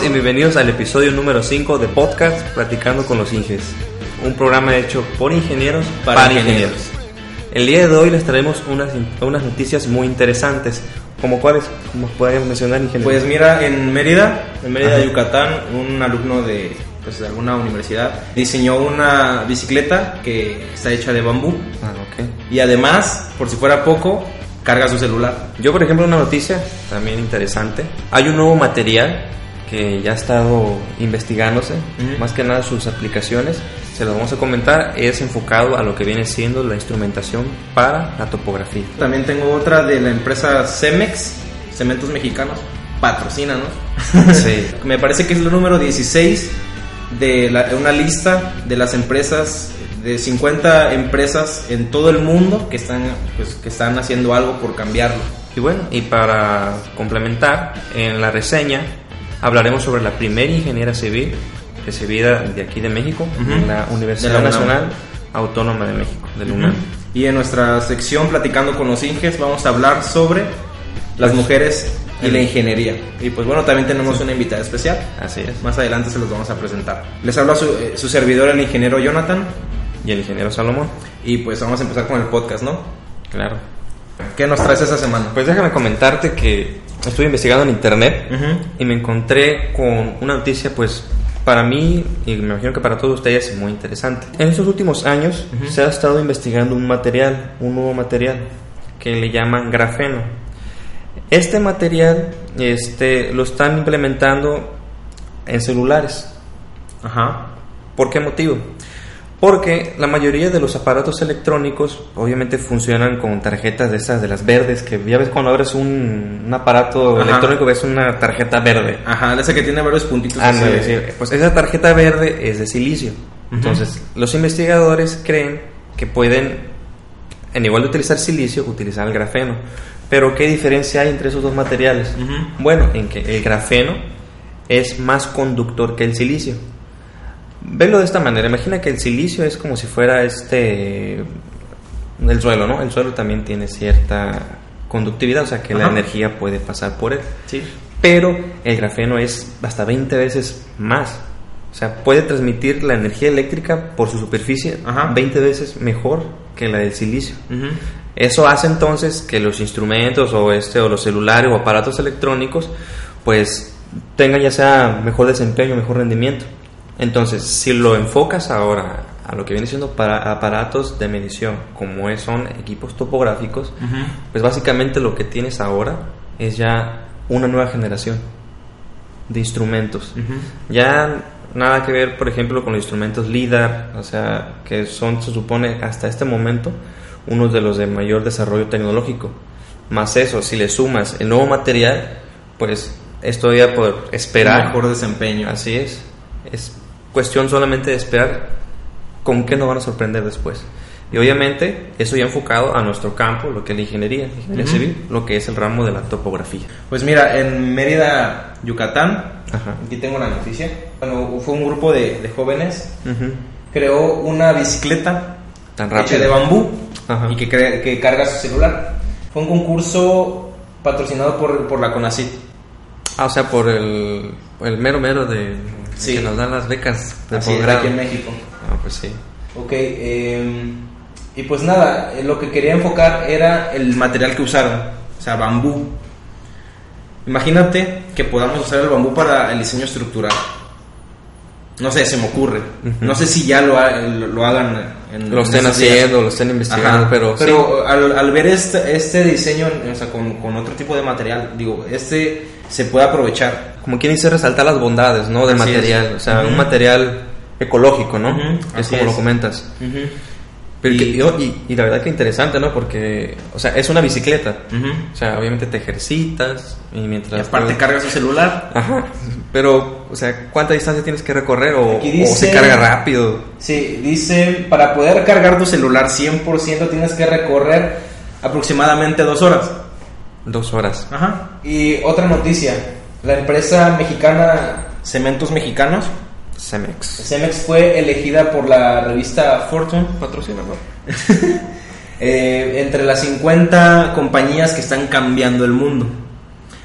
Todos y bienvenidos al episodio número 5 de podcast Platicando con los Inges, un programa hecho por ingenieros para, Para ingenieros. El día de hoy les traemos unas, unas noticias muy interesantes, como cuáles, como podríamos mencionar ingenieros. Pues mira, en Mérida, en Mérida, Ajá. Yucatán, un alumno de, pues, de alguna universidad diseñó una bicicleta que está hecha de bambú Ah, y además, por si fuera poco, carga su celular. Yo, por ejemplo, una noticia también interesante. Hay un nuevo material que ya ha estado investigándose, Ujú. más que nada sus aplicaciones. Se los vamos a comentar. Es enfocado a lo que viene siendo la instrumentación para la topografía. También tengo otra de la empresa Cemex, Cementos Mexicanos, patrocínanos. Sí. Me parece que es el número 16 de la- una lista de las empresas, de 50 empresas en todo el mundo que están, pues, que están haciendo algo por cambiarlo. Y bueno, y para complementar, en la reseña hablaremos sobre la primera ingeniera civil recibida de aquí de México, Ujú. en la Universidad De la. Nacional Autónoma de México, del UNAM. Y en nuestra sección Platicando con los Inges vamos a hablar sobre las mujeres y la ingeniería. Y pues bueno, también tenemos una invitada especial. Así es. Más adelante se los vamos a presentar. Les habla su, eh, su servidor, el ingeniero Jonathan. Y el ingeniero Salomón, Y pues vamos a empezar con el podcast, ¿no? claro. ¿Qué nos traes esa semana? Pues déjame comentarte que estuve investigando en internet y me encontré con una noticia pues para mí y me imagino que para todos ustedes muy interesante. En estos últimos años se ha estado investigando un material, un nuevo material que le llaman grafeno. Este material este, lo están implementando en celulares. Ajá. ¿Por qué motivo? Porque la mayoría de los aparatos electrónicos obviamente funcionan con tarjetas de esas de las verdes, que ya ves cuando abres un, un aparato Ajá. electrónico ves una tarjeta verde. Ajá, esa que tiene varios puntitos. Ah, no, sí, pues esa tarjeta verde es de silicio. Entonces, los investigadores creen que pueden, en igual de utilizar silicio, utilizar el grafeno. Pero, ¿qué diferencia hay entre esos dos materiales? Bueno, en que el grafeno es más conductor que el silicio. Velo de esta manera, imagina que el silicio es como si fuera este el suelo, ¿no? El suelo también tiene cierta conductividad, o sea que la energía puede pasar por él. Sí. Pero el grafeno es hasta 20 veces más. O sea, puede transmitir la energía eléctrica por su superficie Ajá. 20 veces mejor que la del silicio. Eso hace entonces que los instrumentos o este o los celulares o aparatos electrónicos pues tengan ya sea mejor desempeño, mejor rendimiento. Entonces, si lo enfocas ahora a lo que viene siendo para aparatos de medición, como son equipos topográficos, Ujú. pues básicamente lo que tienes ahora es ya una nueva generación de instrumentos. Ujú. Ya nada que ver, por ejemplo, con los instrumentos LIDAR, o sea, que son, se supone, hasta este momento, unos de los de mayor desarrollo tecnológico. Más eso, si le sumas el nuevo material, pues es todavía por esperar. Mejor desempeño. Así es. Es cuestión solamente de esperar con qué nos van a sorprender después. Y obviamente eso ya enfocado a nuestro campo, lo que es la ingeniería, la ingeniería civil, lo que es el ramo de la topografía. Pues mira, en Mérida, Yucatán, Ajá. aquí tengo la noticia. Bueno, fue un grupo de, de jóvenes, Ujú. creó una bicicleta Tan hecha de bambú Ajá. y que, que carga su celular. Fue un concurso patrocinado por, por la CONACYT. Ah, o sea, por el, el mero mero de Sí. que nos dan las becas de Así es, aquí en México. Ah, pues sí. Ok, eh, y pues nada, eh, lo que quería enfocar era el material que usaron, o sea, bambú. Imagínate que podamos usar el bambú para el diseño estructural. No sé, se me ocurre. No sé si ya lo, ha- lo, lo hagan en Lo estén días. haciendo, lo estén investigando, Ajá, pero, sí. pero al, al ver este, este diseño, o sea, con, con otro tipo de material, digo, este se puede aprovechar. como quien dice resaltar las bondades, ¿no? Del Así es. material, o sea, un material ecológico, ¿no? Es así como lo comentas. Pero Y- que- y, y la verdad que interesante, ¿no? Porque, o sea, es una bicicleta. O sea, obviamente te ejercitas y Y mientras... aparte tú- carga su celular. Ajá. Pero, o sea, ¿cuánta distancia tienes que recorrer o, o se carga rápido? Sí, dice, para poder cargar tu celular 100% tienes que recorrer aproximadamente dos horas. Dos horas. Ajá. Y otra noticia, la empresa mexicana Cementos Mexicanos, Cemex. Cemex fue elegida por la revista Fortune Patrocina, ¿no? eh, entre las 50 compañías que están cambiando el mundo.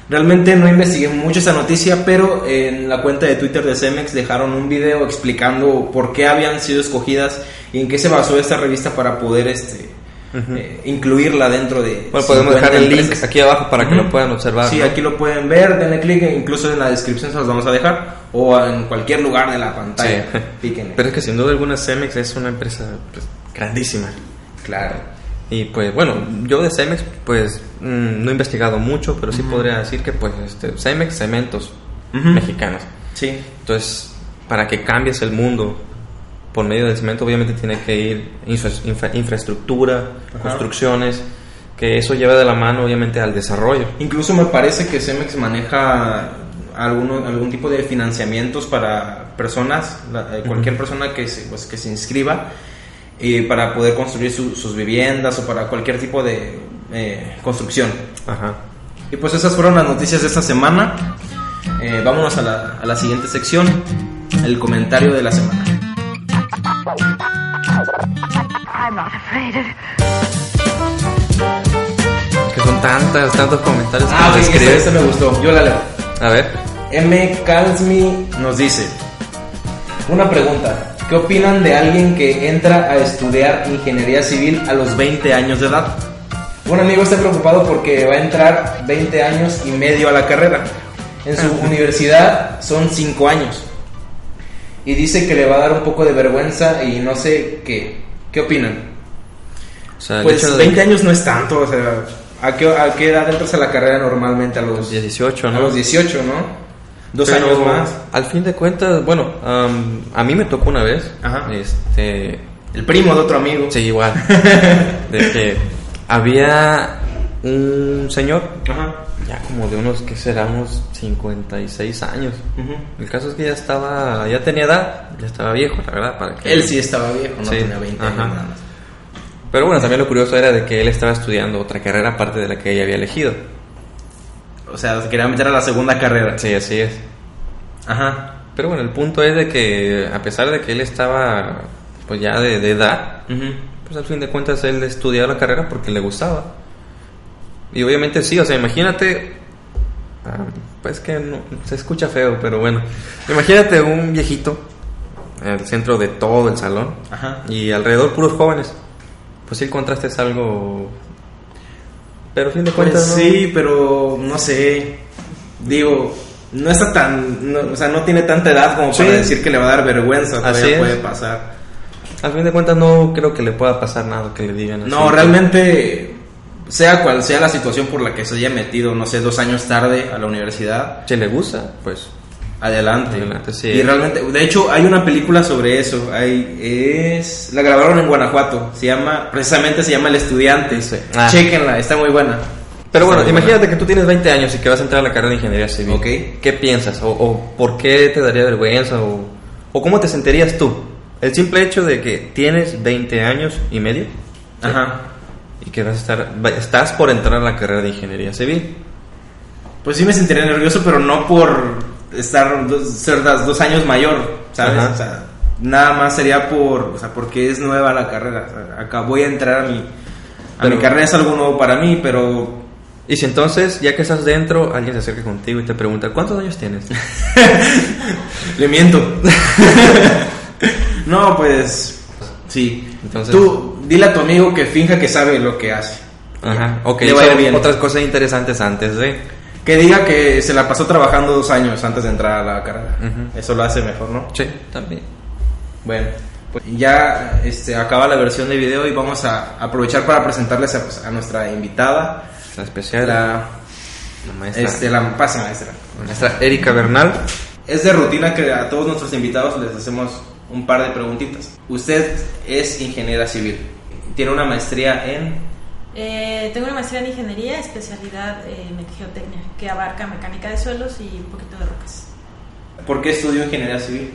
Realmente no investigué mucho esa noticia, pero en la cuenta de Twitter de Cemex dejaron un video explicando por qué habían sido escogidas y en qué se basó esta revista para poder este, eh, incluirla dentro de... Bueno, podemos dejar el link aquí abajo para que lo puedan observar. Sí, aquí lo pueden ver, denle clic, e incluso en la descripción se los vamos a dejar, o en cualquier lugar de la pantalla. Pero es que sin duda alguna Cemex es una empresa pues, grandísima. Claro. Y pues bueno, yo de Cemex pues mm, no he investigado mucho, pero sí podría decir que pues este, Cemex, cementos mexicanos. Sí. Entonces, para que cambies el mundo por medio del cemento, obviamente tiene que ir infraestructura, construcciones, que eso lleva de la mano obviamente al desarrollo. Incluso me parece que Cemex maneja alguno, algún tipo de financiamientos para personas, eh, cualquier persona que se, pues, que se inscriba y para poder construir sus viviendas o para cualquier tipo de eh, construcción. Ajá. Y pues esas fueron las noticias de esta semana. Eh, vámonos a la, a la siguiente sección, el comentario de la semana. Que son tantas, tantos comentarios ah, que este, este me gustó, yo la leo. A ver. M. Calsmi nos dice, una pregunta, ¿Qué opinan de alguien que entra a estudiar ingeniería civil a los 20 años de edad? Un amigo está preocupado porque va a entrar 20 años y medio a la carrera. En su universidad son 5 años. Y dice que le va a dar un poco de vergüenza y no sé qué. ¿Qué opinan? pues 20 años no es tanto, o sea, ¿a qué, ¿a qué edad entras a la carrera normalmente? A los 18, ¿no? A los 18, ¿no? Dos años más. Al fin de cuentas, bueno, a mí me tocó una vez. Este. El primo de otro amigo. Sí, igual. de que había un señor. Ya como de unos, que será? Unos 56 años. El caso es que ya estaba, ya tenía edad, ya estaba viejo, la verdad. Para que él sí estaba viejo, no tenía 20 años nada más. Pero bueno, también lo curioso era de que él estaba estudiando otra carrera aparte de la que ella había elegido. O sea, se quería meter a la segunda carrera. Sí, así es. Ajá. Pero bueno, el punto es de que a pesar de que él estaba pues ya de, edad, pues al fin de cuentas él estudiaba la carrera porque le gustaba. Y obviamente sí, o sea, imagínate, ah, pues que no, se escucha feo, pero bueno, imagínate un viejito en el centro de todo el salón Ajá. y alrededor puros jóvenes. Pues sí, el contraste es algo pero a fin de pues cuentas. Sí, pero no sé. Digo, no está tan. o sea, no tiene tanta edad como para decir que le va a dar vergüenza. Todavía puede pasar. A fin de cuentas, no creo que le pueda pasar nada que le digan así. No, realmente. Sea cual sea la situación por la que se haya metido, no sé, dos años tarde a la universidad. Si le gusta, pues Adelante. Y realmente, de hecho, hay una película sobre eso. Hay, es, la grabaron en Guanajuato. Se llama, precisamente se llama El Estudiante. Ah. Chequenla, está muy buena. Pero bueno, imagínate que tú tienes 20 años y que vas a entrar a la carrera de ingeniería civil. Okay. ¿Qué piensas? O, por qué te daría vergüenza? O, o, cómo te sentirías tú? El simple hecho de que tienes 20 años y medio. Ajá. Y que vas a estar, estás por entrar a la carrera de ingeniería civil. Pues sí me sentiría nervioso, pero no por estar dos, ser dos años mayor, ¿sabes? O sea, nada más sería por, o sea, porque es nueva la carrera. acá voy a entrar a mi, a mi carrera es algo nuevo para mí, pero y si entonces, ya que estás dentro, alguien se acerca contigo y te pregunta, ¿cuántos años tienes? Le miento. no, pues, sí. Entonces, Tú, dile a tu amigo que finja que sabe lo que hace. Ajá, ok. Otras cosas interesantes antes de que diga que se la pasó trabajando dos años antes de entrar a la carrera. Eso lo hace mejor, ¿no? Sí, también. Bueno, pues ya este, acaba la versión de video y vamos a aprovechar para presentarles a, pues, nuestra invitada. La especial. La, la maestra. Este, la pase maestra. Maestra Erika Bernal. Es de rutina que a todos nuestros invitados les hacemos un par de preguntitas. Usted es ingeniera civil. Tiene una maestría en eh, tengo una maestría en ingeniería, especialidad en geotecnia, que abarca mecánica de suelos y un poquito de rocas. ¿Por qué estudió ingeniería civil?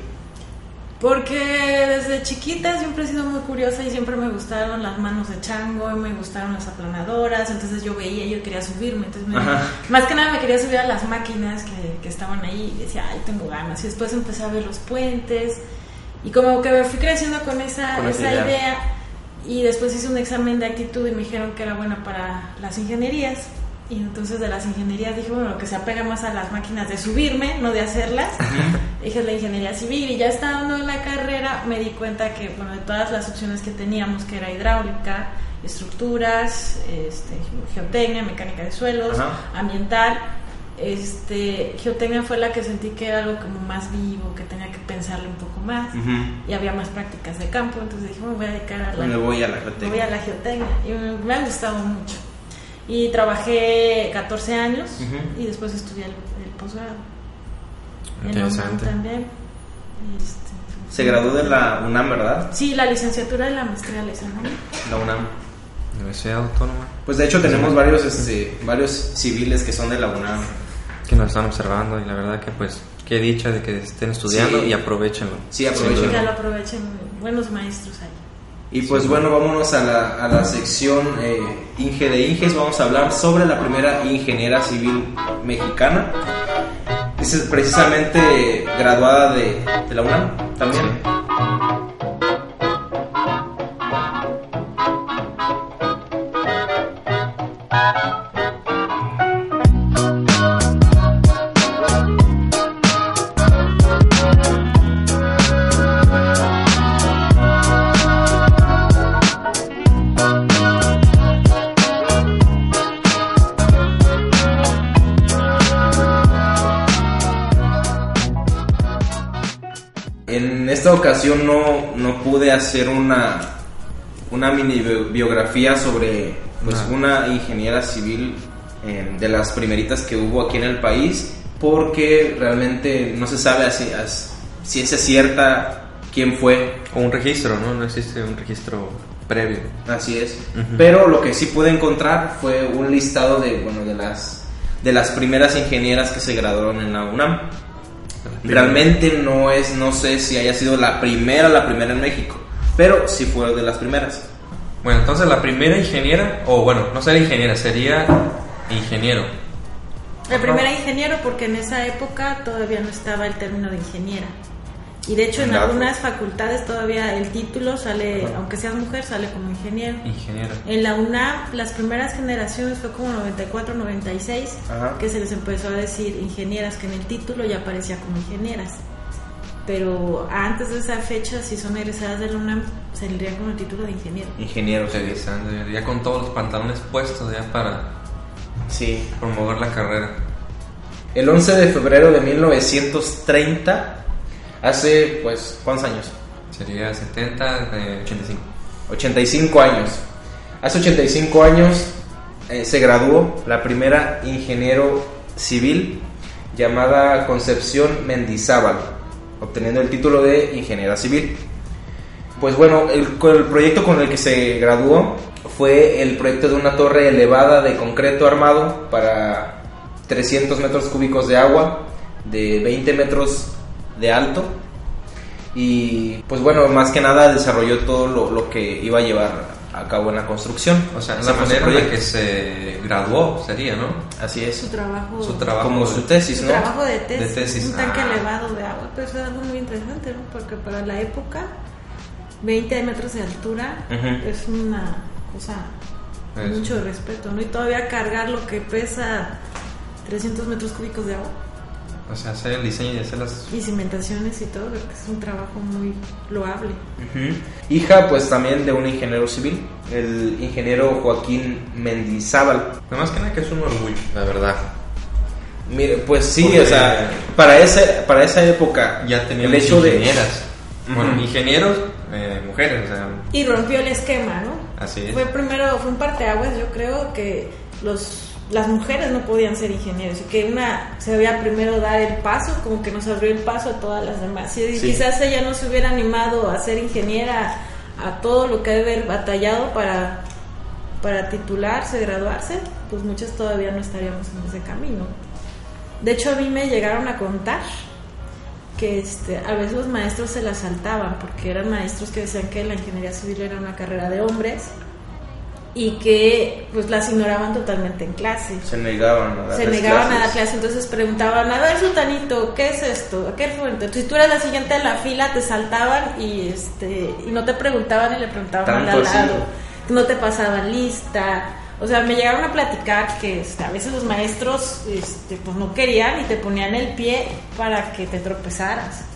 Porque desde chiquita siempre he sido muy curiosa y siempre me gustaron las manos de chango, me gustaron las aplanadoras, entonces yo veía y yo quería subirme, entonces más que nada me quería subir a las máquinas que, que, estaban ahí y decía, ay, tengo ganas. Y después empecé a ver los puentes y como que me fui creciendo con esa, esa idea y después hice un examen de actitud y me dijeron que era buena para las ingenierías. Y entonces de las ingenierías dije, bueno, lo que se apega más a las máquinas de subirme, no de hacerlas. dije la ingeniería civil y ya estando en la carrera me di cuenta que, bueno, de todas las opciones que teníamos, que era hidráulica, estructuras, este, geotecnia, mecánica de suelos, ambiental, este, geotecnia fue la que sentí que era algo como más vivo, que tenía que pensarle un poco más y había más prácticas de campo, entonces dije, me voy a dedicar a la, me voy a la geotecnia. Voy a la geotecnia y me ha gustado mucho. Y trabajé 14 años y después estudié el, posgrado. Interesante. también. Este, Se graduó de la UNAM, ¿verdad? Sí, la licenciatura de la maestría la hice La UNAM. Universidad Autónoma. Pues de hecho tenemos varios, este, varios civiles que son de la UNAM. Que nos están observando y la verdad que pues qué dicha de que estén estudiando y aprovechenlo. Sí, aprovechenlo. Que lo aprovechen, buenos maestros ahí. Y pues bueno, vámonos a la, a la sección eh, Inge de Inges. Vamos a hablar sobre la primera ingeniera civil mexicana. Es precisamente graduada de, de la UNAM también. esta ocasión no, no pude hacer una, una mini biografía sobre pues, ah. una ingeniera civil eh, de las primeritas que hubo aquí en el país, porque realmente no se sabe así, ciencia cierta quién fue. O un registro, ¿no? No existe un registro previo. Así es. Pero lo que sí pude encontrar fue un listado de, bueno, de las, de las primeras ingenieras que se graduaron en la UNAM. Realmente no es, no sé si haya sido la primera, la primera en México, pero sí fue de las primeras. Bueno, entonces la primera ingeniera, o bueno, no sería ingeniera, sería ingeniero. La primera ingeniero porque en esa época todavía no estaba el término de ingeniera. Y de hecho en algunas facultades todavía el título sale, aunque seas mujer, sale como ingeniero. Ingeniero. En la UNAM, las primeras generaciones fue como 94, 96, que se les empezó a decir ingenieras, que en el título ya aparecía como ingenieras. Pero antes de esa fecha, si son egresadas de la UNAM, le con el título de ingeniero. Ingeniero, ya con todos los pantalones puestos ya para sí. promover la carrera. El 11 de febrero de 1930 Hace, pues, ¿cuántos años? Sería 70, 85. 85 años. Hace 85 años eh, se graduó la primera ingeniero civil llamada Concepción Mendizábal, obteniendo el título de ingeniera civil. Pues bueno, el, el proyecto con el que se graduó fue el proyecto de una torre elevada de concreto armado para 300 metros cúbicos de agua, de 20 metros de alto. Y pues bueno, más que nada desarrolló todo lo, que iba a llevar a cabo en la construcción. O sea, la manera en la que se graduó sería, ¿no? Así es. Su trabajo. Su trabajo. Como su tesis, su trabajo de tesis. Un tanque ah. elevado de agua. Pues es algo muy interesante, ¿no? Porque para la época, 20 metros de altura es una cosa de mucho respeto, ¿no? Y todavía cargar lo que pesa 300 metros cúbicos de agua. O sea, hacer el diseño y hacer las... Y cimentaciones y todo, es un trabajo muy loable. Hija, pues también de un ingeniero civil, el ingeniero Joaquín Mendizábal. Nada más que nada que es un orgullo, la verdad. Mire, pues sí, o sea, para esa, para esa época... Ya teníamos el hecho ingenieras. Bueno, ingenieros, eh, mujeres, o sea... Y rompió el esquema, ¿no? Así es. Fue primero, fue un parteaguas, yo creo que los las mujeres no podían ser ingenieros y que una se debía primero dar el paso, como que nos abrió el paso a todas las demás. Y quizás ella no se hubiera animado a ser ingeniera a todo lo que debe haber batallado para, para titularse, graduarse, pues muchas todavía no estaríamos en ese camino. De hecho, a mí me llegaron a contar que este, a veces los maestros se la saltaban porque eran maestros que decían que la ingeniería civil era una carrera de hombres y que pues las ignoraban totalmente en clase. Se negaban a dar Se negaban a dar clase, entonces preguntaban, a ver, Sultanito, ¿qué es esto? qué fue? Entonces, si tú eras la siguiente en la fila, te saltaban y este y no te preguntaban y le preguntaban al lado. No te pasaban lista O sea, me llegaron a platicar que este, a veces los maestros este, pues no querían y te ponían el pie para que te tropezaras.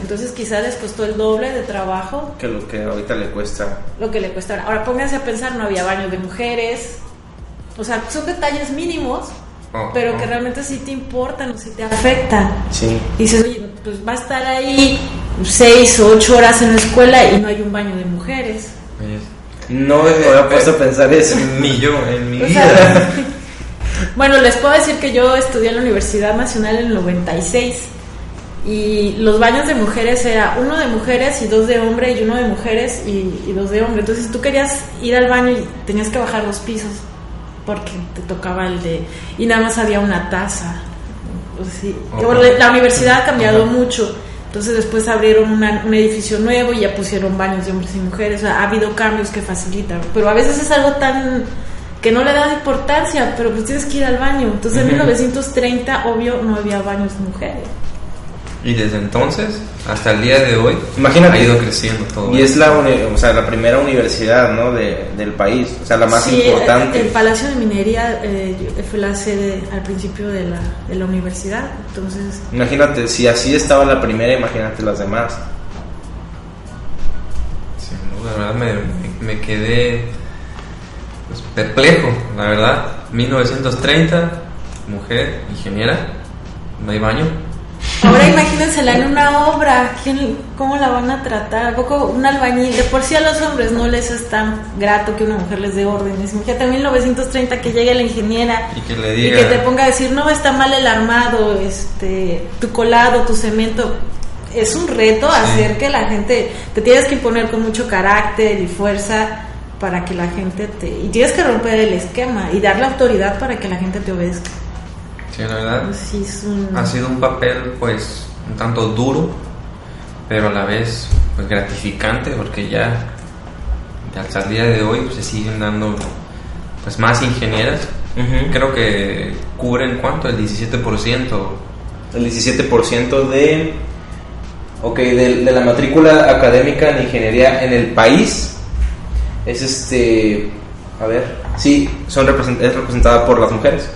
Entonces quizás les costó el doble de trabajo. Que lo que ahorita le cuesta. Lo que le cuesta ahora. Ahora pónganse a pensar, no había baños de mujeres. O sea, son detalles mínimos, oh, pero que oh. realmente sí te importan, sí te afectan. Sí. Y dices, oye, pues va a estar ahí seis o ocho horas en la escuela y no hay un baño de mujeres. No me había puesto a pensar eso. Ni yo, en mi vida. bueno, les puedo decir que yo estudié en la Universidad Nacional en el 96 y los baños de mujeres era uno de mujeres y dos de hombre y uno de mujeres y, dos de hombre. Entonces tú querías ir al baño y tenías que bajar los pisos porque te tocaba el de... y nada más había una taza. La universidad ha cambiado mucho. Entonces después abrieron un edificio nuevo y ya pusieron baños de hombres y mujeres. ha habido cambios que facilitan. Pero a veces es algo tan que no le da importancia, pero pues tienes que ir al baño. Entonces en 1930, obvio, no había baños de mujeres. Y desde entonces hasta el día de hoy Imagínate, ha ido creciendo todo. Y es la, o sea, la primera universidad ¿no? de, del país, o sea, la más importante. El, Palacio de Minería eh, fue la sede al principio de la, de la universidad. Entonces, imagínate, si así estaba la primera, imagínate las demás. Sí, la verdad me, me quedé pues, perplejo, la verdad. 1930, mujer, ingeniera, no hay baño Ahora imagínensela en una obra, ¿quién, ¿cómo la van a tratar? poco un albañil? De por sí a los hombres no les es tan grato que una mujer les dé órdenes. Imagínate en 1930 que llegue la ingeniera y que, le diga... y que te ponga a decir, no, está mal el armado, este, tu colado, tu cemento. Es un reto hacer que la gente, te tienes que imponer con mucho carácter y fuerza para que la gente te... Y tienes que romper el esquema y dar la autoridad para que la gente te obedezca. Sí, la verdad. Ha sido un papel, pues, un tanto duro, pero a la vez, pues, gratificante, porque ya, hasta el día de hoy, se siguen dando, pues, más ingenieras. Creo que cubren, ¿cuánto? El 17%. El 17% de... Ok, de, de la matrícula académica en ingeniería en el país es este... A ver, sí, son es representada por las mujeres.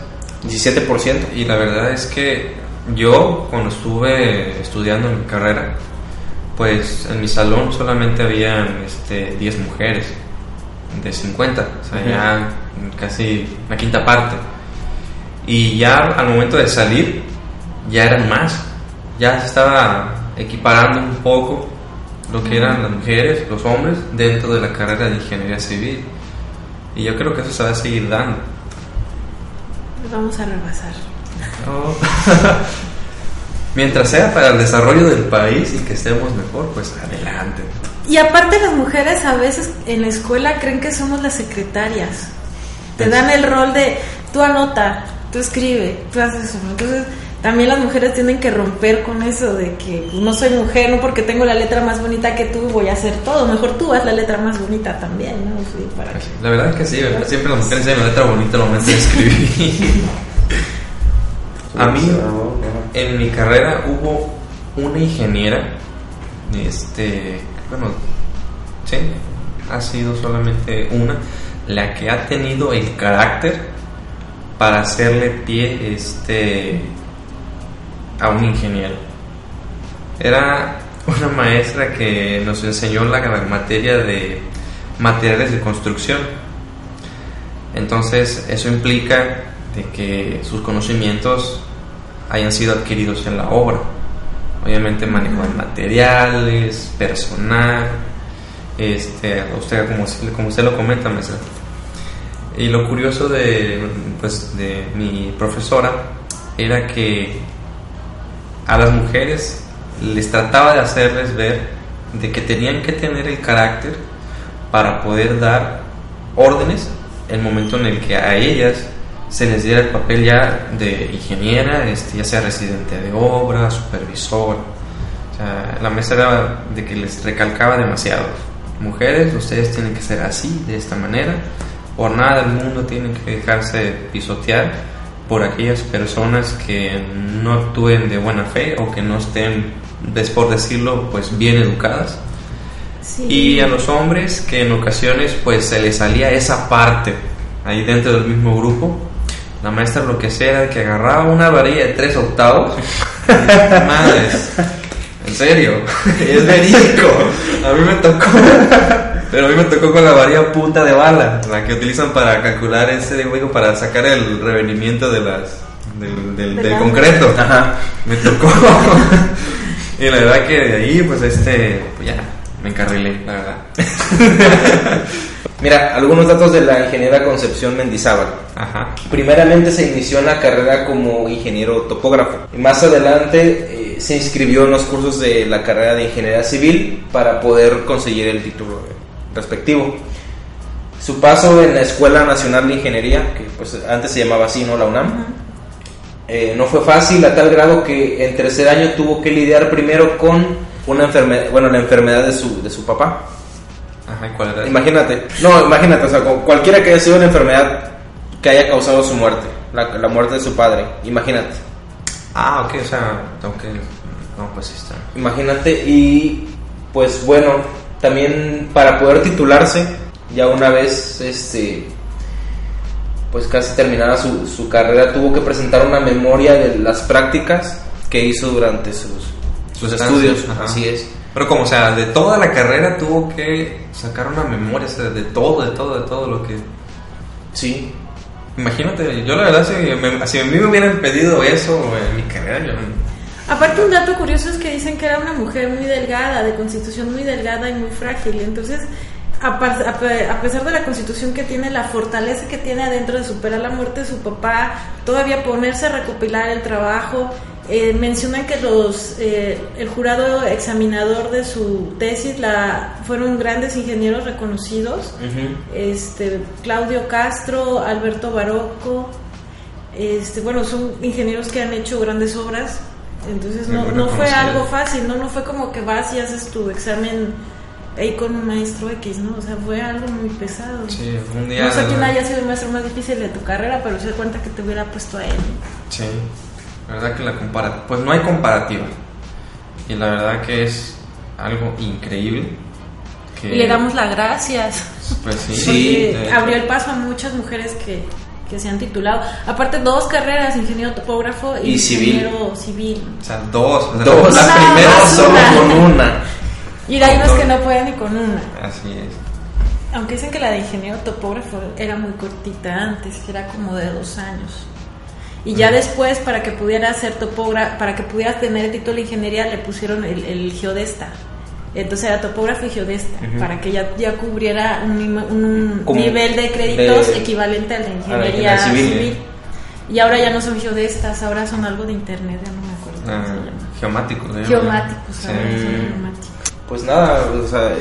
17%. Y la verdad es que yo cuando estuve estudiando mi carrera, pues en mi salón solamente habían este, 10 mujeres de 50, o sea, ya casi la quinta parte. Y ya al momento de salir, ya eran más, ya se estaba equiparando un poco lo que eran las mujeres, los hombres, dentro de la carrera de ingeniería civil. Y yo creo que eso se va a seguir dando vamos a rebasar. Mientras sea para el desarrollo del país y que estemos mejor, pues adelante. Y aparte las mujeres a veces en la escuela creen que somos las secretarias. Te dan el rol de tú anota, tú escribe, tú haces eso. Entonces también las mujeres tienen que romper con eso de que no soy mujer, no porque tengo la letra más bonita que tú voy a hacer todo, mejor tú haz la letra más bonita también, ¿no? La verdad es que sí, siempre las mujeres tienen la letra bonita al momento de escribir. a mí, en mi carrera hubo una ingeniera, este, bueno, sí, ha sido solamente una, la que ha tenido el carácter para hacerle pie, este, a un ingeniero. Era una maestra que nos enseñó la materia de materiales de construcción. Entonces eso implica de que sus conocimientos hayan sido adquiridos en la obra. Obviamente manejo de materiales, personal, este, usted como, como usted lo comenta, maestra. Y lo curioso de, pues, de mi profesora era que a las mujeres les trataba de hacerles ver de que tenían que tener el carácter para poder dar órdenes el momento en el que a ellas se les diera el papel ya de ingeniera, este, ya sea residente de obra, supervisor. La mesa era de que les recalcaba demasiado. Mujeres, ustedes tienen que ser así, de esta manera. Por nada del mundo tienen que dejarse pisotear por aquellas personas que no actúen de buena fe o que no estén, por decirlo, pues bien educadas. Y a los hombres que en ocasiones pues se les salía esa parte ahí dentro del mismo grupo, la maestra lo que hacía era que agarraba una varilla de tres octavos. Madres, en serio, es verídico. A mí me tocó, pero a mí me tocó con la varilla punta de bala, la que utilizan para calcular ese juego, para sacar el revenimiento de las del, del, concreto. Me tocó. y la verdad que de ahí, pues este, pues ya, me encarrilé, la verdad. Mira, algunos datos de la ingeniera Concepción Mendizábal. Ajá. Primeramente se inició en la carrera como ingeniero topógrafo. Y más adelante eh, se inscribió en los cursos de la carrera de ingeniería civil para poder conseguir el título respectivo. Su paso en la Escuela Nacional de Ingeniería, que pues antes se llamaba así, ¿no? La UNAM. Eh, no fue fácil a tal grado que en tercer año tuvo que lidiar primero con una enfermedad, bueno, la enfermedad de su, de su papá Imagínate, no, imagínate, o sea, cualquiera que haya sido una enfermedad que haya causado su muerte, la, muerte de su padre, imagínate. Ah, ok, o sea, tengo que. No, pues sí está. Imagínate, y pues bueno, también para poder titularse, ya una vez, este. Pues casi terminada su, su carrera, tuvo que presentar una memoria de las prácticas que hizo durante sus, sus estudios. Así es. Pero como, o sea, de toda la carrera tuvo que sacar una memoria, de todo, de todo, de todo lo que... Sí. Imagínate, yo la verdad, si, a mí me hubieran pedido eso en mi carrera, yo... Aparte un dato curioso es que dicen que era una mujer muy delgada, de constitución muy delgada y muy frágil. Entonces, a, pesar de la constitución que tiene, la fortaleza que tiene adentro de superar la muerte de su papá, todavía ponerse a recopilar el trabajo, eh, mencionan que los eh, el jurado examinador de su tesis la fueron grandes ingenieros reconocidos. Este Claudio Castro Alberto Barocco este bueno son ingenieros que han hecho grandes obras entonces no, no fue algo fácil no no fue como que vas y haces tu examen ahí con un maestro X, ¿no? O sea, fue algo muy pesado. Sí, un día. No sé quién haya sido el maestro más difícil de tu carrera, pero se cuenta que te hubiera puesto a él. Sí. La verdad que la compara, pues no hay comparativa. Y la verdad que es algo increíble. Que, y le damos las gracias. Pues sí. sí abrió el paso a muchas mujeres que, que se han titulado. Aparte, dos carreras, ingeniero topógrafo y, ingeniero civil. O sea, dos. dos. La primera solo con una. Y hay unos que no pueden ni con una. Así es. Aunque dicen que la de ingeniero topógrafo era muy cortita antes, que era como de dos años. Y ya después, para que pudiera hacer topógrafo, para que pudiera tener el título de ingeniería, le pusieron el, geodesta. Entonces era topógrafo y geodesta, para que ya, ya cubriera un, nivel de créditos equivalente a la ingeniería civil. Y ahora ya no son geodestas, ahora son algo de internet, ya no me acuerdo cómo se ah, llama. Geomáticos, Geomáticos, sí. geomáticos. Pues nada, o sea,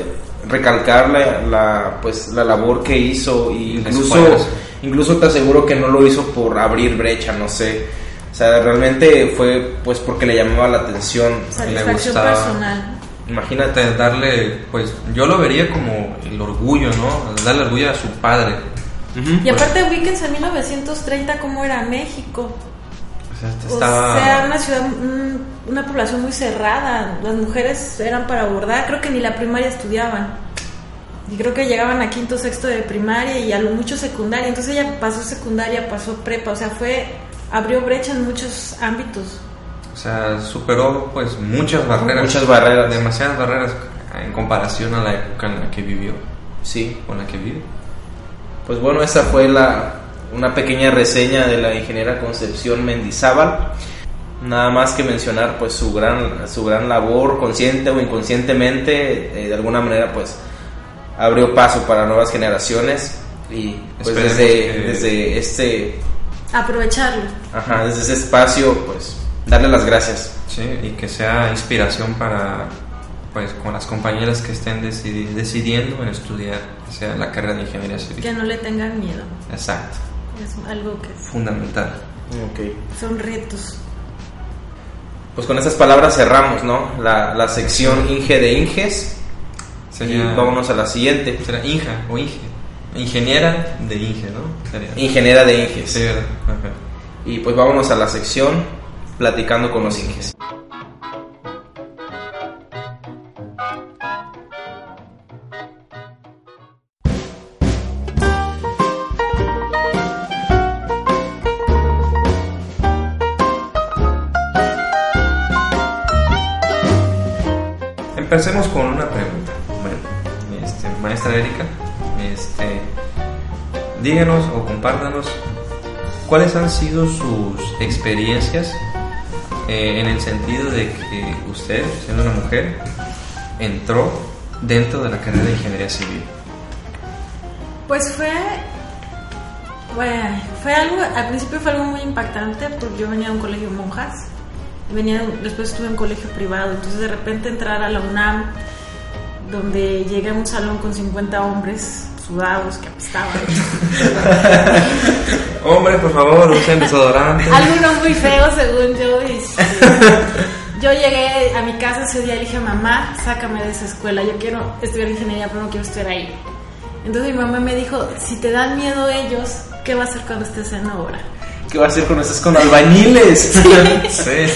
recalcar la, pues, la labor que hizo y incluso incluso te aseguro que no lo hizo por abrir brecha, no sé. O sea, realmente fue pues porque le llamaba la atención, le gustaba. personal. Imagínate darle, pues yo lo vería como el orgullo, ¿no? Darle orgullo a su padre. y aparte ubíquense en 1930 cómo era México. O sea, una ciudad, una población muy cerrada. Las mujeres eran para abordar, creo que ni la primaria estudiaban. Y creo que llegaban a quinto, sexto de primaria y a lo mucho secundaria. Entonces ella pasó secundaria, pasó prepa, o sea, fue abrió brecha en muchos ámbitos. O sea, superó pues muchas barreras. Muchas barreras. Demasiadas barreras en comparación a la época en la que vivió. Sí. Con la que vive. Pues bueno, esa fue la una pequeña reseña de la ingeniera Concepción Mendizábal. Nada más que mencionar pues su gran su gran labor consciente o inconscientemente eh, de alguna manera pues abrió paso para nuevas generaciones y pues desde, desde este aprovecharlo. Ajá, desde ese espacio pues darle las gracias. Sí, y que sea inspiración para pues con las compañeras que estén decidiendo en estudiar, sea la carrera de ingeniería civil. Que no le tengan miedo. Exacto. Es algo que fundamental. Okay. Son retos. Pues con esas palabras cerramos, ¿no? La, la sección Inge de Inges. Y vámonos a la siguiente. Será Inja o Inge. Ingeniera de Inge, ¿no? Ingeniera de Inges. Sí, ¿verdad? Y pues vámonos a la sección platicando con los Inges. Empecemos con una pregunta. Bueno, este, maestra Erika, este, díganos o compártanos cuáles han sido sus experiencias eh, en el sentido de que usted, siendo una mujer, entró dentro de la carrera de ingeniería civil. Pues fue fue algo, al principio fue algo muy impactante porque yo venía de un colegio de monjas, venía, después estuve en colegio privado, entonces de repente entrar a la UNAM, donde llegué a un salón con 50 hombres sudados que apestaban. Hombre, por favor, usen desodorante. Algunos muy feos, según yo. Y, yo llegué a mi casa ese día y dije, mamá, sácame de esa escuela, yo quiero estudiar ingeniería, pero no quiero estar ahí. Entonces mi mamá me dijo, si te dan miedo ellos, ¿qué va a hacer cuando estés en obra? ¿Qué va a hacer cuando estés con albañiles? Sí.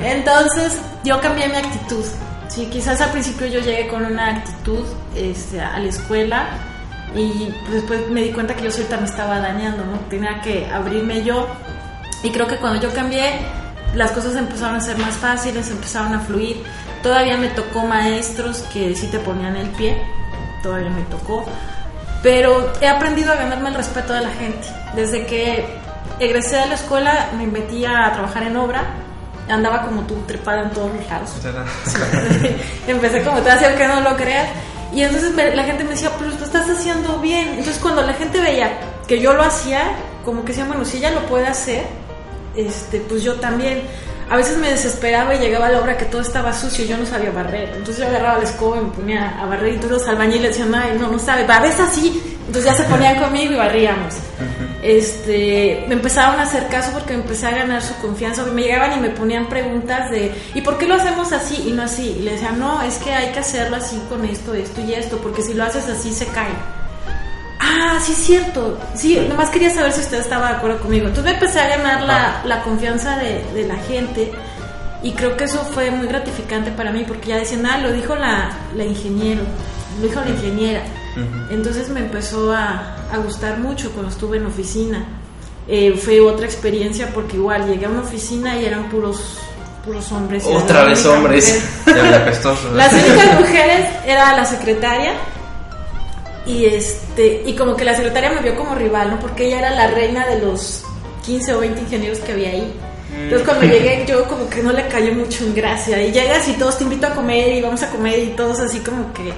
Entonces yo cambié mi actitud. Sí, quizás al principio yo llegué con una actitud este, a la escuela y después me di cuenta que yo solita me estaba dañando, ¿no? Tenía que abrirme yo y creo que cuando yo cambié las cosas empezaron a ser más fáciles, empezaron a fluir. Todavía me tocó maestros que sí te ponían el pie, todavía me tocó, pero he aprendido a ganarme el respeto de la gente. Desde que egresé de la escuela me metí a trabajar en obra, andaba como tú trepada en todos los lados. Empecé como te hacía que no lo creas. Y entonces la gente me decía, pero lo estás haciendo bien. Entonces cuando la gente veía que yo lo hacía, como que decía, bueno, si ella lo puede hacer, este, pues yo también a veces me desesperaba y llegaba la obra que todo estaba sucio y yo no sabía barrer. Entonces yo agarraba la escoba y me ponía a barrer y todos los albañiles decían, ay, no, no sabe, barres así. Entonces ya se ponían conmigo y barríamos. Este, me empezaron a hacer caso porque empecé a ganar su confianza. Me llegaban y me ponían preguntas de, ¿y por qué lo hacemos así y no así? Y le decían, no, es que hay que hacerlo así con esto, esto y esto, porque si lo haces así se cae. Ah, sí es cierto. Sí, nomás quería saber si usted estaba de acuerdo conmigo. Entonces me empecé a ganar la, la confianza de, de, la gente y creo que eso fue muy gratificante para mí porque ya decían, ah, lo dijo la, la ingeniero, lo dijo la ingeniera. Entonces me empezó a, a, gustar mucho cuando estuve en oficina. Eh, fue otra experiencia porque igual llegué a una oficina y eran puros puros hombres. Otra vez hombres. Las únicas mujeres era la secretaria y este y como que la secretaria me vio como rival, ¿no? Porque ella era la reina de los 15 o 20 ingenieros que había ahí. Entonces cuando mm. llegué yo como que no le cayó mucho en gracia y llegas y todos te invito a comer y vamos a comer y todos así como que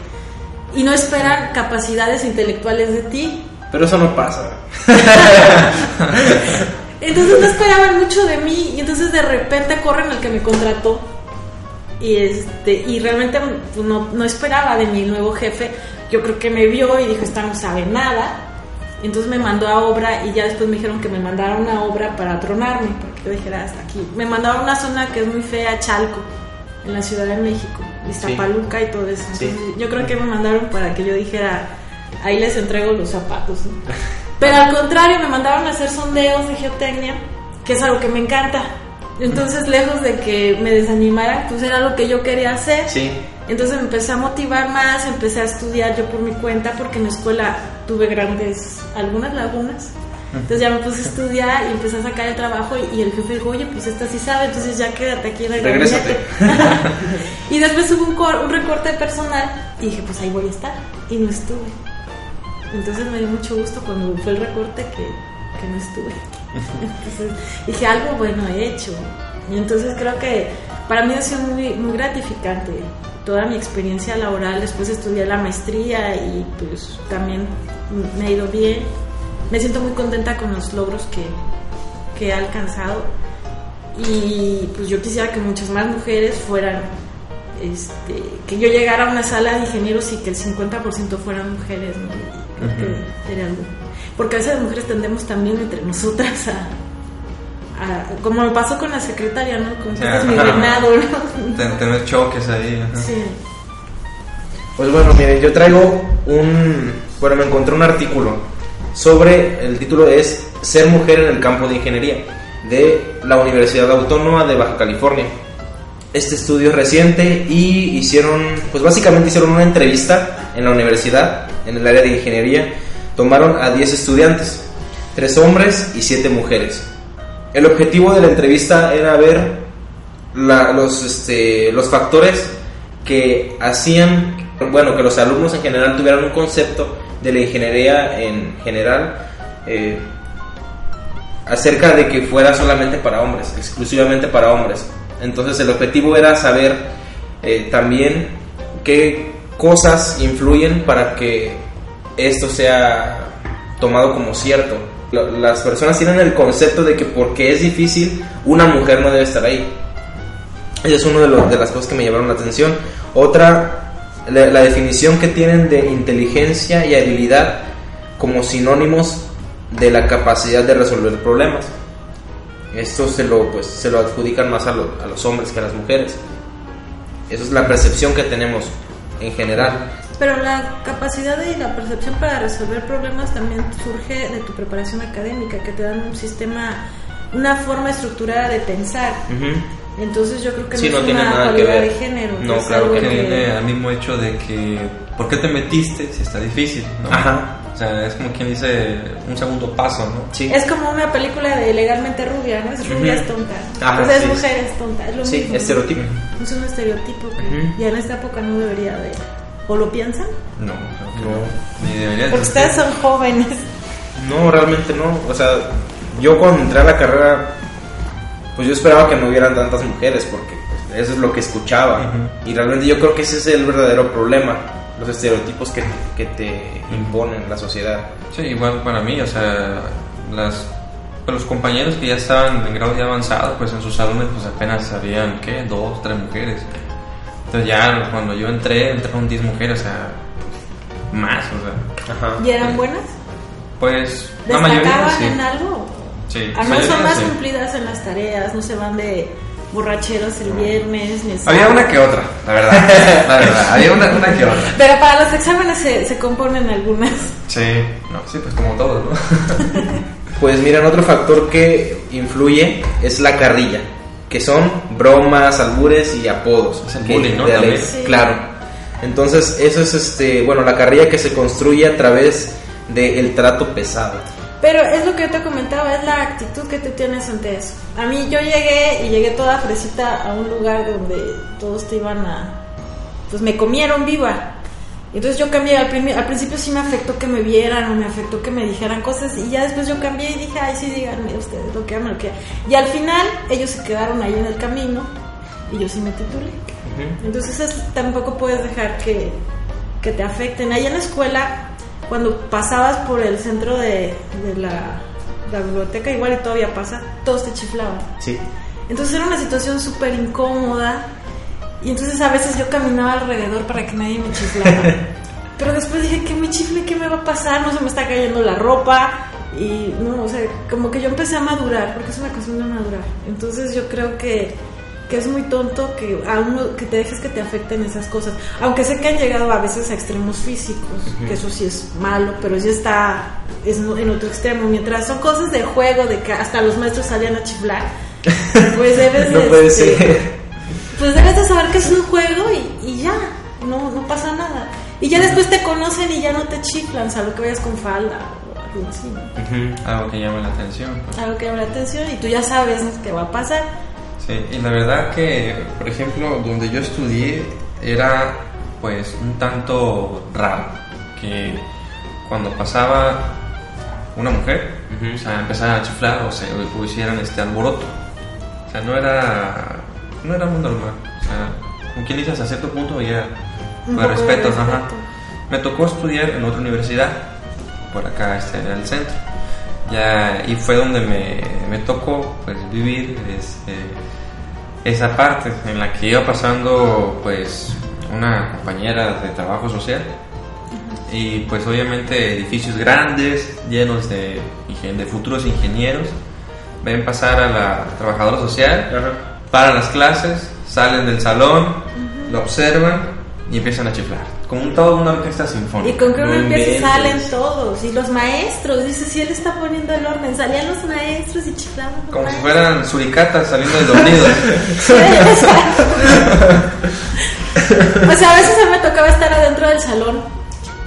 y no esperan capacidades intelectuales de ti. Pero eso no pasa. entonces no esperaban mucho de mí y entonces de repente corren al que me contrató y este y realmente pues, no, no esperaba de mi nuevo jefe yo creo que me vio y dijo, esta no sabe nada. Entonces me mandó a obra y ya después me dijeron que me mandara una obra para tronarme, porque yo dijera hasta aquí. Me mandaron a una zona que es muy fea, Chalco, en la Ciudad de México, Iztapaluca y todo eso. Entonces, yo creo que me mandaron para que yo dijera, ahí les entrego los zapatos. Pero al contrario, me mandaron a hacer sondeos de geotecnia, que es algo que me encanta. Entonces, lejos de que me desanimara, pues era lo que yo quería hacer. Sí. Entonces me empecé a motivar más, empecé a estudiar yo por mi cuenta, porque en la escuela tuve grandes, algunas lagunas. Entonces ya me puse a estudiar y empecé a sacar el trabajo y, el jefe dijo, oye, pues esta sí sabe, entonces ya quédate aquí en el gabinete. y después hubo un, un recorte personal y dije, pues ahí voy a estar. Y no estuve. Entonces me dio mucho gusto cuando fue el recorte que, que no estuve. Entonces dije, algo bueno he hecho. Y entonces creo que para mí ha sido muy, muy gratificante toda mi experiencia laboral. Después estudié la maestría y pues también me ha ido bien. Me siento muy contenta con los logros que, que he alcanzado. Y pues yo quisiera que muchas más mujeres fueran, este, que yo llegara a una sala de ingenieros y que el 50% fueran mujeres, ¿no? Porque a veces las mujeres tendemos también entre nosotras a, como me pasó con la secretaria, ¿no? Como que es mi reinado, ¿no? Tener choques ahí. Sí. Pues bueno, miren, yo traigo un. Bueno, me encontré un artículo sobre. El título es Ser mujer en el campo de ingeniería, de la Universidad Autónoma de Baja California. Este estudio es reciente y hicieron. Pues básicamente hicieron una entrevista en la universidad, en el área de ingeniería. Tomaron a 10 estudiantes, 3 hombres y 7 mujeres el objetivo de la entrevista era ver los, este, los factores que hacían, bueno, que los alumnos en general tuvieran un concepto de la ingeniería en general eh, acerca de que fuera solamente para hombres, exclusivamente para hombres. Entonces el objetivo era saber eh, también qué cosas influyen para que esto sea tomado como cierto. Las personas tienen el concepto de que porque es difícil, una mujer no debe estar ahí. Esa es una de, de las cosas que me llamaron la atención. Otra, la, definición que tienen de inteligencia y habilidad como sinónimos de la capacidad de resolver problemas. Esto se lo, pues, se lo adjudican más a, a los hombres que a las mujeres. Esa es la percepción que tenemos en general. Pero la capacidad y la percepción para resolver problemas también surge de tu preparación académica, que te dan un sistema, una forma estructurada de pensar. Entonces yo creo que no, es tiene una nada que ver. de género. No, claro que tiene al mismo hecho de que, ¿por qué te metiste si está difícil? Ajá. O sea, es como quien dice un segundo paso, ¿no? Sí. Es como una película de legalmente rubia, ¿no? Es rubia es tonta. Ajá, o sea, es mujer es tonta. Es lo sí, mismo. estereotipo. Es un estereotipo que ya en esta época no debería de ¿O lo piensan? No, no, ni debería Porque ustedes son jóvenes. No, realmente no. O sea, yo cuando entré a la carrera, pues yo esperaba que no hubieran tantas mujeres, porque pues, eso es lo que escuchaba. Y realmente yo creo que ese es el verdadero problema, los estereotipos que, que te imponen la sociedad. Sí, igual para mí, o sea, las pues, los compañeros que ya estaban en grado ya avanzado, pues en sus salones pues apenas habían, ¿qué? Dos, tres mujeres. Entonces ya cuando yo entré, entraron 10 mujeres, o sea, más, o sea. Ajá. ¿Y eran buenas? Pues la mayoría sí. en algo? Sí. Al menos son más cumplidas en las tareas, no se van de borracheros el viernes ni Había una que otra, la verdad. la verdad, había una, una, que otra. Pero para los exámenes se, se componen algunas. Sí, no, sí, pues como todo, ¿no? pues miren, otro factor que influye es la carrilla que son bromas, albures y apodos. Es el bullying, ¿no? Claro. Entonces, eso es este, bueno, la carrilla que se construye a través del trato pesado. Pero es lo que yo te comentaba, es la actitud que tú tienes ante eso. A mí yo llegué y llegué toda fresita a un lugar donde todos te iban a... Pues me comieron viva. Entonces yo cambié, al, al, principio sí me afectó que me vieran o me afectó que me dijeran cosas y ya después yo cambié y dije, ay, sí, díganme ustedes lo que aman, lo que Y al final ellos se quedaron ahí en el camino y yo sí me titulé. Entonces tampoco puedes dejar que, que, te afecten. Ahí en la escuela, cuando pasabas por el centro de, de la, la, biblioteca, igual y todavía pasa, todos te chiflaban. Sí. Entonces era una situación súper incómoda y entonces a veces yo caminaba alrededor para que nadie me chiflara. Pero después dije, ¿qué me chifle? ¿Qué me va a pasar? No se me está cayendo la ropa. Y no, o sea, como que yo empecé a madurar, porque es una cuestión de madurar. Entonces yo creo que, que es muy tonto que a uno que te dejes que te afecten esas cosas. Aunque sé que han llegado a veces a extremos físicos, que eso sí es malo, pero ya está es en otro extremo. Mientras son cosas de juego, de que hasta los maestros salían a chiflar, pues debes no puede este, ser pues debes de saber que es un juego y, ya, no, no pasa nada. Y ya después te conocen y ya no te chiflan, salvo que vayas con falda o algo así. Algo que llame la atención. Pues. Algo que llame la atención y tú ya sabes qué va a pasar. Sí, y la verdad que, por ejemplo, donde yo estudié era pues un tanto raro, que cuando pasaba una mujer, o sea, empezaba a chiflar o, se, o hicieran este alboroto. O sea, no era no era muy normal. O sea, con quien dices a cierto punto ya, de respeto, ajá. Me tocó estudiar en otra universidad, por acá este, en el centro. Ya, y fue donde me, me tocó pues, vivir este, esa parte en la que iba pasando pues una compañera de trabajo social. Y pues obviamente edificios grandes llenos de, de futuros ingenieros ven pasar a la trabajadora social para las clases, salen del salón, lo observan y empiezan a chiflar. Como un, todo una orquesta sinfónica. Y con que uno empieza y salen todos. Y los maestros, dice, si él está poniendo el orden, salían los maestros y chiflaban. Como si fueran suricatas saliendo de los nidos. o sea, a veces a mí me tocaba estar adentro del salón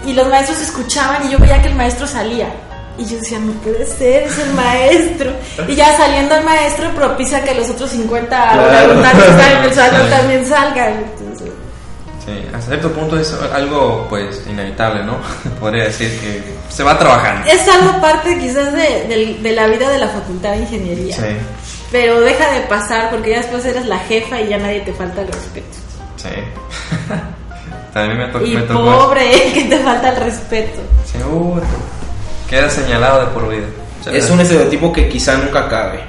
y los maestros escuchaban y yo veía que el maestro salía. Y yo decía, no puede ser, es el maestro. Y ya saliendo el maestro propicia que los otros 50 claro. que están en el salón también salgan. Sí, hasta cierto punto es algo pues inevitable, ¿no? Podría decir que se va trabajando. Es algo parte quizás de, de, la vida de la facultad de ingeniería. Sí. Pero deja de pasar porque ya después eres la jefa y ya nadie te falta el respeto. Sí. También me, to y me pobre, que te falta el respeto. Seguro. Queda señalado de por vida. es un estereotipo que quizá nunca acabe.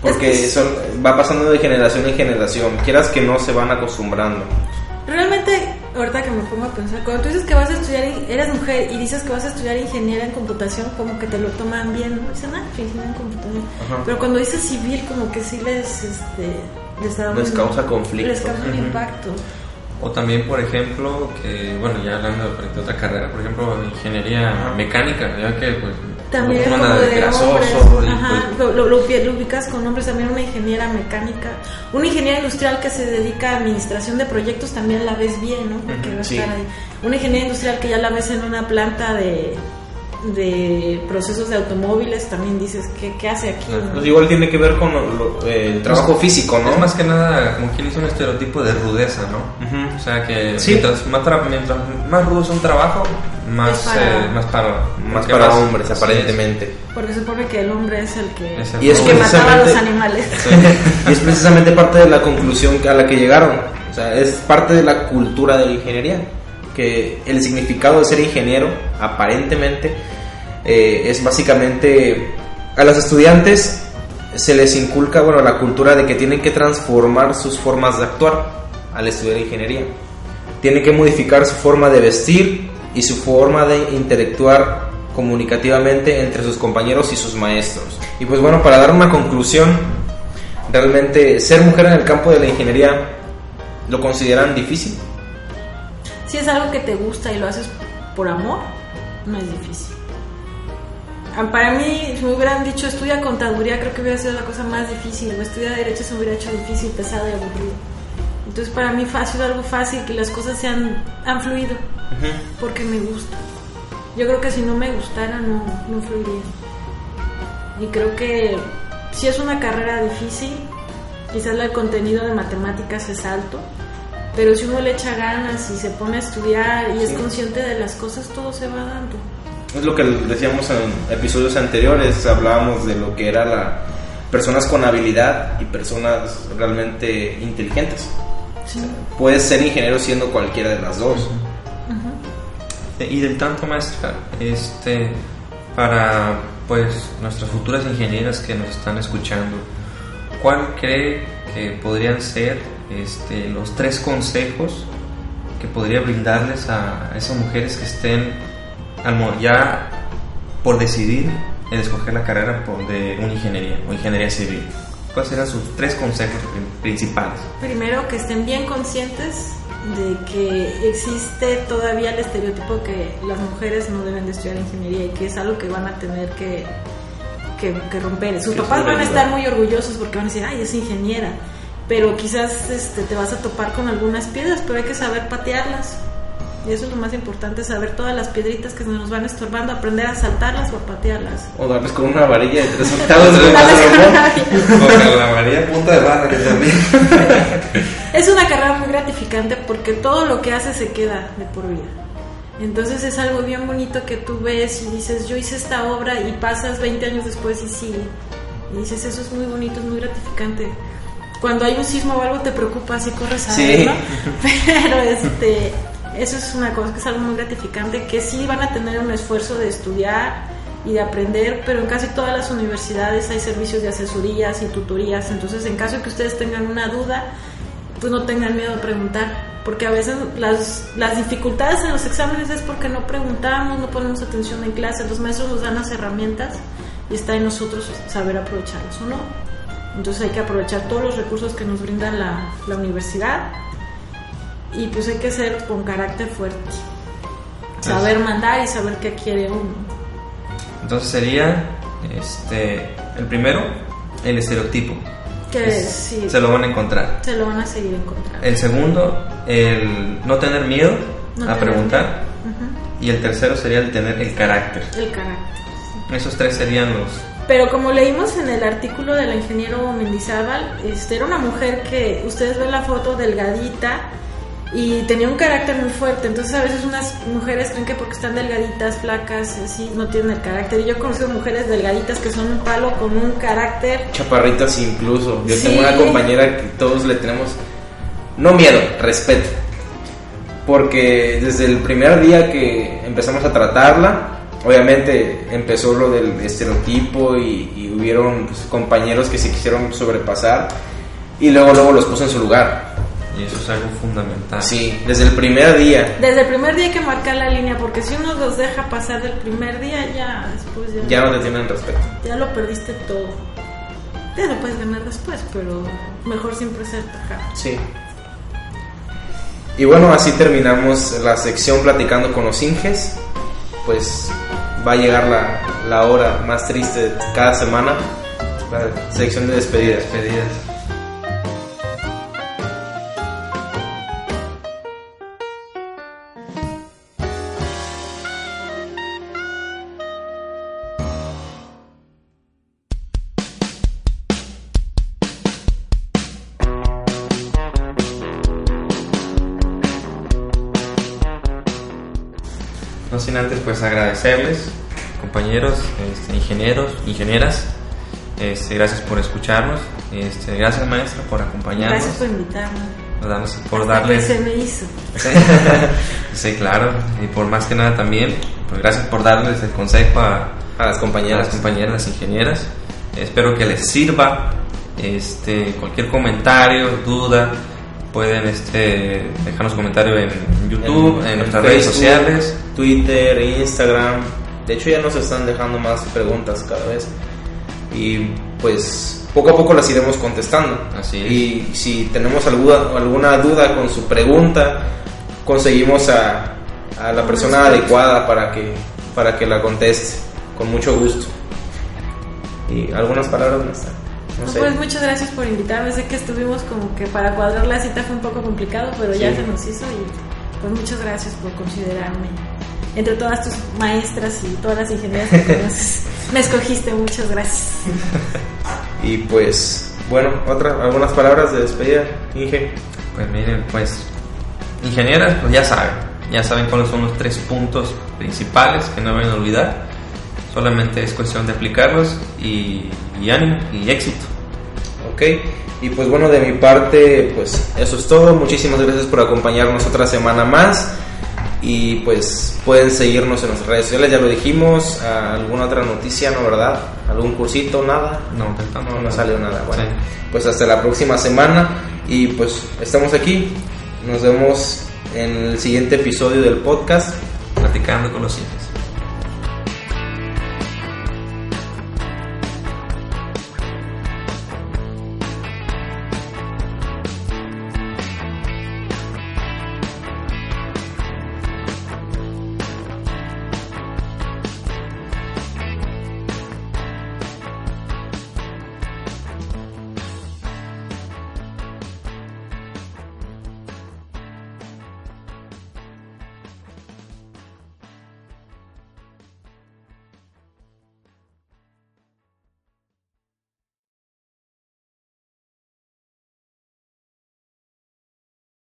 Porque son, va pasando de generación en generación. Quieras que no se van acostumbrando. Realmente, ahorita que me pongo a pensar, cuando tú dices que vas a estudiar, eres mujer y dices que vas a estudiar ingeniería en computación, como que te lo toman bien, ¿no? Dicen, ah, ingeniería en computación. Pero cuando dices civil, como que sí les, este, les, causa conflicto. Les causa un impacto. O también, por ejemplo, que, bueno, ya hablando de otra carrera, por ejemplo, ingeniería mecánica, ya que pues también como de grasoso Ajá, pues, lo, lo, ubicas con nombres también una ingeniera mecánica una ingeniera industrial que se dedica a administración de proyectos también la ves bien no porque va a estar ahí. Una ingeniera industrial que ya la ves en una planta de de procesos de automóviles también dices ¿qué, qué hace aquí? Pues igual tiene que ver con el trabajo físico, ¿no? Es más que nada como quien hizo un estereotipo de rudeza, ¿no? O sea que mientras, más mientras, más rudo es un trabajo, más para, eh, más para, más para hombres, aparentemente. Porque se supone que el hombre es el que, y es que mataba a los animales. y es precisamente parte de la conclusión a la que llegaron. O sea, es parte de la cultura de la ingeniería que el significado de ser ingeniero, aparentemente, eh, es básicamente a los estudiantes se les inculca, bueno, la cultura de que tienen que transformar sus formas de actuar al estudiar ingeniería. Tienen que modificar su forma de vestir y su forma de interactuar comunicativamente entre sus compañeros y sus maestros. Y pues bueno, para dar una conclusión, realmente ser mujer en el campo de la ingeniería lo consideran difícil si es algo que te gusta y lo haces por amor, no es difícil. Ah, para mí, si me hubieran dicho estudia contaduría, creo que hubiera sido la cosa más difícil. O estudia derecho se me hubiera hecho difícil, pesado y aburrido. Entonces, para mí ha sido algo fácil que las cosas se han, fluido porque me gusta. Yo creo que si no me gustara, no, no fluiría. Y creo que si es una carrera difícil, quizás el contenido de matemáticas es alto pero si uno le echa ganas y se pone a estudiar y es consciente de las cosas, todo se va dando. Es lo que decíamos en episodios anteriores, hablábamos de lo que era la personas con habilidad y personas realmente inteligentes. Puedes ser ingeniero siendo cualquiera de las dos. Y del tanto maestra, este, para pues nuestras futuras ingenieras que nos están escuchando, ¿cuál cree que podrían ser este, los tres consejos que podría brindarles a, esas mujeres que estén ya por decidir el escoger la carrera de una ingeniería o ingeniería civil. ¿Cuáles serían sus tres consejos principales? Primero, que estén bien conscientes de que existe todavía el estereotipo que las mujeres no deben de estudiar ingeniería y que es algo que van a tener que, que, romper. Sus papás van a estar muy orgullosos porque van a decir, ay, es ingeniera pero quizás este, te vas a topar con algunas piedras, pero hay que saber patearlas. Y eso es lo más importante, saber todas las piedritas que nos van estorbando, aprender a saltarlas o a patearlas. O darles con una varilla de tres octavos de O con la varilla punta de barra también. es una carrera muy gratificante porque todo lo que haces se queda de por vida. Entonces es algo bien bonito que tú ves y dices, yo hice esta obra y pasas 20 años después y sigue. Y dices, eso es muy bonito, es muy gratificante cuando hay un sismo o algo te preocupa y corres a ver, ¿no? Pero este, eso es una cosa que es algo muy gratificante, que sí van a tener un esfuerzo de estudiar y de aprender, pero en casi todas las universidades hay servicios de asesorías y tutorías, entonces en caso de que ustedes tengan una duda, pues no tengan miedo a preguntar, porque a veces las, las dificultades en los exámenes es porque no preguntamos, no ponemos atención en clase, los maestros nos dan las herramientas y está en nosotros saber aprovecharlas o no. Entonces hay que aprovechar todos los recursos que nos brinda la, universidad y pues hay que ser con carácter fuerte. Saber mandar y saber qué quiere uno. Entonces sería este el primero, el estereotipo. Que sí, se lo van a encontrar. Se lo van a seguir encontrando. El segundo, el no tener miedo a preguntar. Y el tercero sería el tener el carácter. El carácter. Esos tres serían los, pero como leímos en el artículo del ingeniero Mendizábal, este, era una mujer que ustedes ven la foto delgadita y tenía un carácter muy fuerte. Entonces a veces unas mujeres creen que porque están delgaditas, flacas, así, no tienen el carácter. Y yo he conocido mujeres delgaditas que son un palo con un carácter. Chaparritas incluso. Yo tengo una compañera que todos le tenemos, no miedo, respeto. Porque desde el primer día que empezamos a tratarla, obviamente empezó lo del estereotipo y, hubieron pues, compañeros que se quisieron sobrepasar y luego luego los puso en su lugar y eso es algo fundamental. Sí, desde el primer día. Desde el primer día hay que marcar la línea, porque si uno los deja pasar del primer día, ya después ya... Ya no te tienen respeto. Ya lo perdiste todo. Ya lo puedes ganar después, pero mejor siempre ser tajado. Sí. Y bueno, así terminamos la sección platicando con los Inges. Pues va a llegar la, la hora más triste de cada semana, la sección de despedidas. Despedidas. Sin antes pues agradecerles, compañeros, este, ingenieros, ingenieras, este, gracias por escucharnos, este, gracias maestra por acompañarnos. Gracias por invitarnos. por darles... se me hizo. sí, claro, y por más que nada también, pues gracias por darles el consejo a, las compañeras, las compañeras, las ingenieras. Espero que les sirva. Este, cualquier comentario, duda, pueden este, dejarnos comentarios en YouTube, en, nuestras redes sociales. Twitter, Instagram. De hecho ya nos están dejando más preguntas cada vez. Y pues poco a poco las iremos contestando. Así Y si tenemos alguna, alguna duda con su pregunta, conseguimos a, a la persona adecuada para que, para que la conteste. Con mucho gusto. Y algunas palabras más. Pues muchas gracias por invitarme. Sé que estuvimos como que para cuadrar la cita fue un poco complicado, pero ya se nos hizo y pues muchas gracias por considerarme. Entre todas tus maestras y todas las ingenieras que conoces, me escogiste. Muchas gracias. y pues, bueno, otra, algunas palabras de despedida, Inge. Pues miren, pues, ingenieras, pues ya saben, ya saben cuáles son los tres puntos principales que no deben olvidar. Solamente es cuestión de aplicarlos y, y ánimo y éxito. Ok, y pues bueno, de mi parte, pues eso es todo. Muchísimas gracias por acompañarnos otra semana más. Y pues pueden seguirnos en nuestras redes sociales, ya lo dijimos. ¿Alguna otra noticia, no verdad? ¿Algún cursito? Nada. No, no, no salió nada. Bueno, pues hasta la próxima semana. Y pues estamos aquí. Nos vemos en el siguiente episodio del podcast. Platicando con los hijos.